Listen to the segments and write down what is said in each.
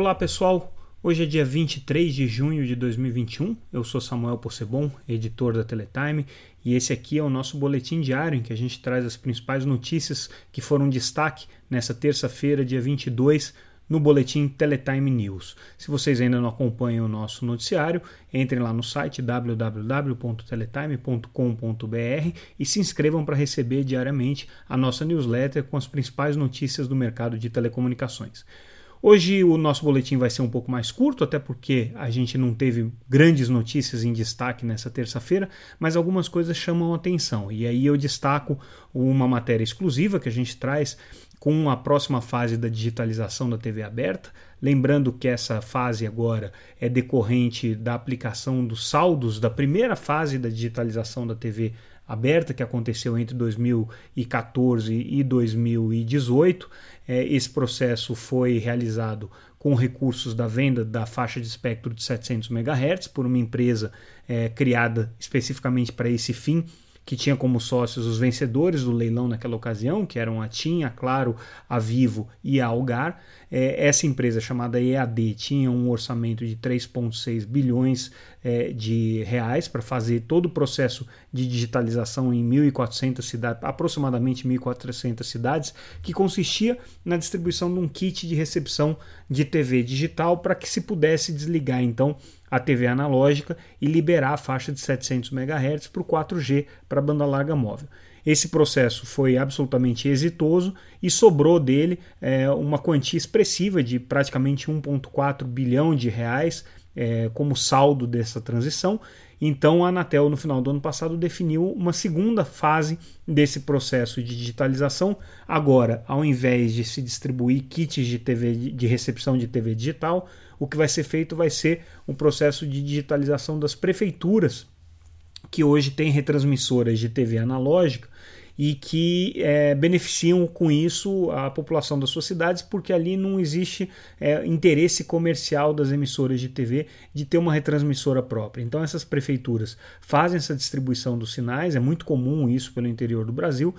Olá pessoal, hoje é dia 23 de junho de 2021. Eu sou Samuel Possebon, editor da Teletime, e esse aqui é o nosso boletim diário em que a gente traz as principais notícias que foram destaque nessa terça-feira, dia 22, no boletim Teletime News. Se vocês ainda não acompanham o nosso noticiário, entrem lá no site www.teletime.com.br e se inscrevam para receber diariamente a nossa newsletter com as principais notícias do mercado de telecomunicações. Hoje o nosso boletim vai ser um pouco mais curto, até porque a gente não teve grandes notícias em destaque nessa terça-feira, mas algumas coisas chamam atenção. E aí eu destaco uma matéria exclusiva que a gente traz com a próxima fase da digitalização da TV aberta. Lembrando que essa fase agora é decorrente da aplicação dos saldos da primeira fase da digitalização da TV aberta que aconteceu entre 2014 e 2018. É, esse processo foi realizado com recursos da venda da faixa de espectro de 700 MHz por uma empresa é, criada especificamente para esse fim que tinha como sócios os vencedores do leilão naquela ocasião, que eram a TIM, a Claro, a Vivo e a Algar. É, essa empresa chamada EAD tinha um orçamento de 3,6 bilhões é, de reais para fazer todo o processo de digitalização em 1.400 cidades, aproximadamente 1.400 cidades, que consistia na distribuição de um kit de recepção de TV digital para que se pudesse desligar então a TV analógica e liberar a faixa de 700 MHz para o 4G para a banda larga móvel. Esse processo foi absolutamente exitoso e sobrou dele é, uma quantia expressiva de praticamente 1,4 bilhão de reais é, como saldo dessa transição. Então a Anatel, no final do ano passado, definiu uma segunda fase desse processo de digitalização. Agora, ao invés de se distribuir kits de TV de recepção de TV digital, o que vai ser feito vai ser um processo de digitalização das prefeituras que hoje têm retransmissoras de TV analógica e que é, beneficiam com isso a população das suas cidades, porque ali não existe é, interesse comercial das emissoras de TV de ter uma retransmissora própria. Então, essas prefeituras fazem essa distribuição dos sinais, é muito comum isso pelo interior do Brasil,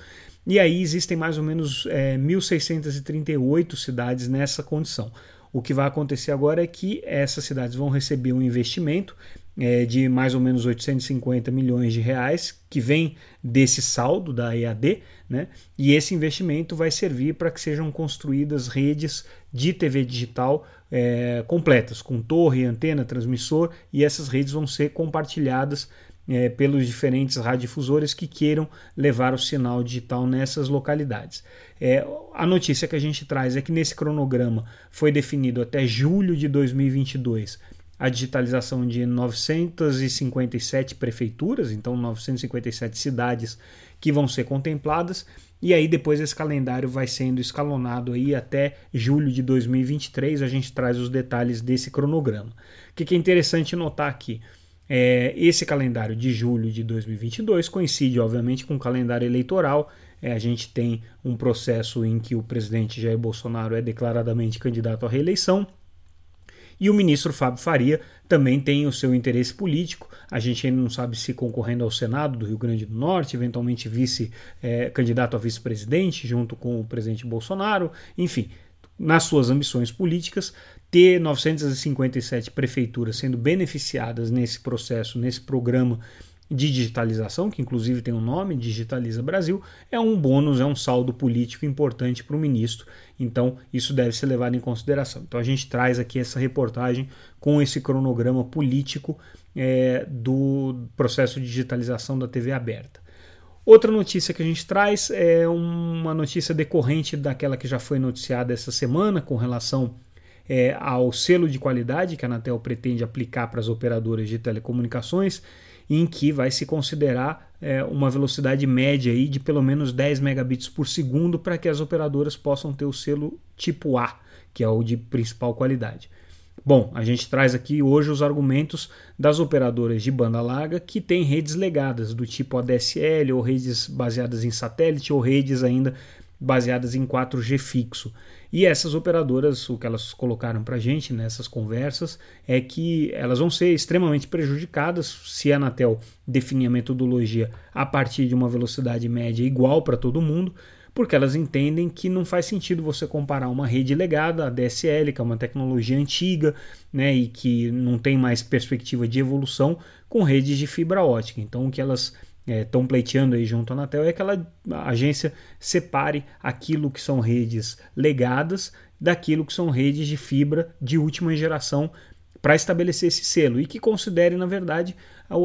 e aí existem mais ou menos é, 1.638 cidades nessa condição. O que vai acontecer agora é que essas cidades vão receber um investimento é, de mais ou menos 850 milhões de reais que vem desse saldo da EAD, né? E esse investimento vai servir para que sejam construídas redes de TV digital é, completas, com torre, antena, transmissor, e essas redes vão ser compartilhadas é, pelos diferentes radiodifusores que queiram levar o sinal digital nessas localidades. É, a notícia que a gente traz é que nesse cronograma foi definido até julho de 2022 a digitalização de 957 prefeituras, então 957 cidades que vão ser contempladas, e aí depois esse calendário vai sendo escalonado aí até julho de 2023, a gente traz os detalhes desse cronograma. O que é interessante notar aqui? É, esse calendário de julho de 2022 coincide, obviamente, com o calendário eleitoral. É, a gente tem um processo em que o presidente Jair Bolsonaro é declaradamente candidato à reeleição e o ministro Fábio Faria também tem o seu interesse político. A gente ainda não sabe se concorrendo ao Senado do Rio Grande do Norte, eventualmente vice é, candidato a vice-presidente junto com o presidente Bolsonaro, enfim, nas suas ambições políticas, ter 957 prefeituras sendo beneficiadas nesse processo, nesse programa de digitalização, que inclusive tem o um nome, Digitaliza Brasil, é um bônus, é um saldo político importante para o ministro. Então, isso deve ser levado em consideração. Então, a gente traz aqui essa reportagem com esse cronograma político é, do processo de digitalização da TV aberta. Outra notícia que a gente traz é uma notícia decorrente daquela que já foi noticiada essa semana com relação é, ao selo de qualidade que a Anatel pretende aplicar para as operadoras de telecomunicações em que vai se considerar é, uma velocidade média aí de pelo menos 10 megabits por segundo para que as operadoras possam ter o selo tipo A, que é o de principal qualidade. Bom, a gente traz aqui hoje os argumentos das operadoras de banda larga que têm redes legadas do tipo ADSL ou redes baseadas em satélite ou redes ainda baseadas em 4G fixo. E essas operadoras, o que elas colocaram para a gente nessas conversas é que elas vão ser extremamente prejudicadas se a Anatel definir a metodologia a partir de uma velocidade média igual para todo mundo, porque elas entendem que não faz sentido você comparar uma rede legada, a DSL, que é uma tecnologia antiga né, e que não tem mais perspectiva de evolução, com redes de fibra ótica. Então, o que elas estão é, pleiteando aí junto à Anatel é que ela, a agência separe aquilo que são redes legadas daquilo que são redes de fibra de última geração para estabelecer esse selo e que considere, na verdade,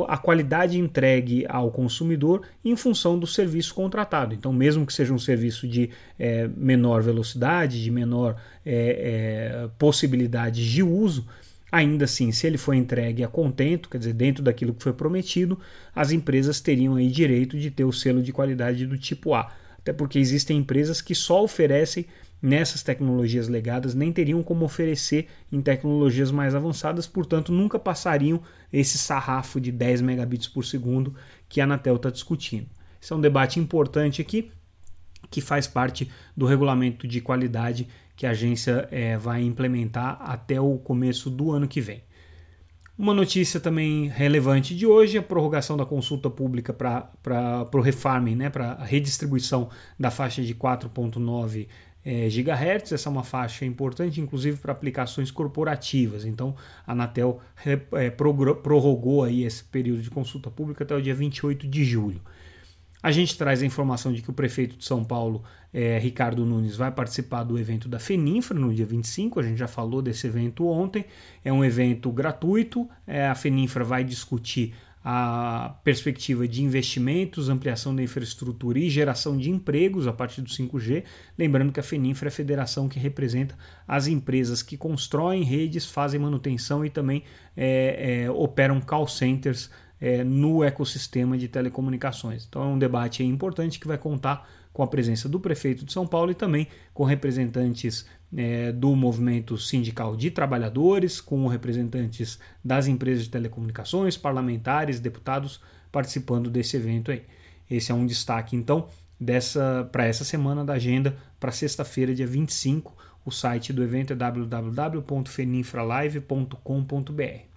a qualidade entregue ao consumidor em função do serviço contratado. Então, mesmo que seja um serviço de é, menor velocidade, de menor é, é, possibilidade de uso, ainda assim, se ele for entregue a contento, quer dizer, dentro daquilo que foi prometido, as empresas teriam aí direito de ter o selo de qualidade do tipo A. Até porque existem empresas que só oferecem nessas tecnologias legadas nem teriam como oferecer em tecnologias mais avançadas, portanto nunca passariam esse sarrafo de 10 megabits por segundo que a Anatel está discutindo. Esse é um debate importante aqui que faz parte do regulamento de qualidade que a agência é, vai implementar até o começo do ano que vem. Uma notícia também relevante de hoje é a prorrogação da consulta pública para o refarming, né, para a redistribuição da faixa de 4.9 é. Essa é uma faixa importante, inclusive para aplicações corporativas. Então, a Anatel é, prorrogou aí esse período de consulta pública até o dia 28 de julho. A gente traz a informação de que o prefeito de São Paulo, é, Ricardo Nunes, vai participar do evento da Feninfra no dia 25. A gente já falou desse evento ontem. É um evento gratuito. É, a Feninfra vai discutir a perspectiva de investimentos, ampliação da infraestrutura e geração de empregos a partir do 5G. Lembrando que a FENINFRA é a federação que representa as empresas que constroem redes, fazem manutenção e também é, é, operam call centers é, no ecossistema de telecomunicações. Então é um debate importante que vai contar com a presença do prefeito de São Paulo e também com representantes é, do movimento sindical de trabalhadores, com representantes das empresas de telecomunicações, parlamentares, deputados participando desse evento aí. Esse é um destaque, então, dessa para essa semana da agenda para sexta-feira, dia 25. O site do evento é www.feninfralive.com.br.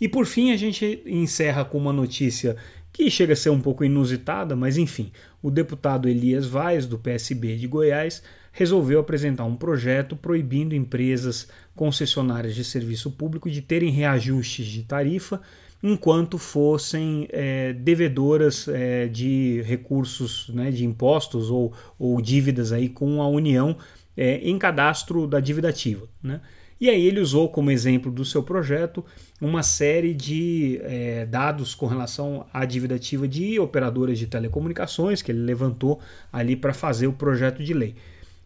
E por fim, a gente encerra com uma notícia que chega a ser um pouco inusitada, mas enfim, o deputado Elias Vaz, do PSB de Goiás, resolveu apresentar um projeto proibindo empresas concessionárias de serviço público de terem reajustes de tarifa enquanto fossem é, devedoras é, de recursos, né, de impostos ou, ou dívidas aí com a União é, em cadastro da dívida ativa. Né? E aí ele usou como exemplo do seu projeto uma série de é, dados com relação à dívida ativa de operadoras de telecomunicações que ele levantou ali para fazer o projeto de lei.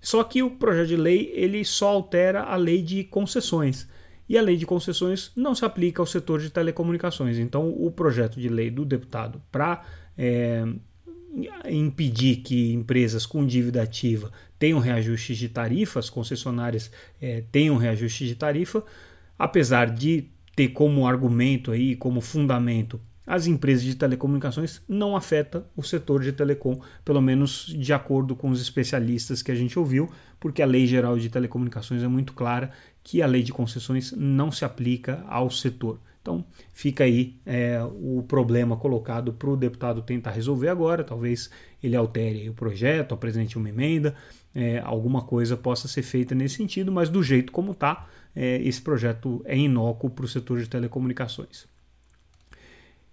Só que o projeto de lei ele só altera a lei de concessões. E a lei de concessões não se aplica ao setor de telecomunicações. Então, o projeto de lei do deputado para é, impedir que empresas com dívida ativa tenham reajustes de tarifas, concessionárias é, tenham reajustes de tarifa, apesar de ter como argumento aí, como fundamento as empresas de telecomunicações não afeta o setor de telecom, pelo menos de acordo com os especialistas que a gente ouviu, porque a Lei Geral de Telecomunicações é muito clara que a lei de concessões não se aplica ao setor. Então fica aí é, o problema colocado para o deputado tentar resolver agora. Talvez ele altere o projeto, apresente uma emenda, é, alguma coisa possa ser feita nesse sentido, mas do jeito como está, é, esse projeto é inócuo para o setor de telecomunicações.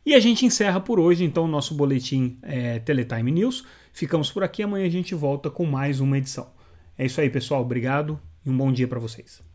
E a gente encerra por hoje, então, o nosso boletim é, Teletime News. Ficamos por aqui, amanhã a gente volta com mais uma edição. É isso aí, pessoal. Obrigado e um bom dia para vocês.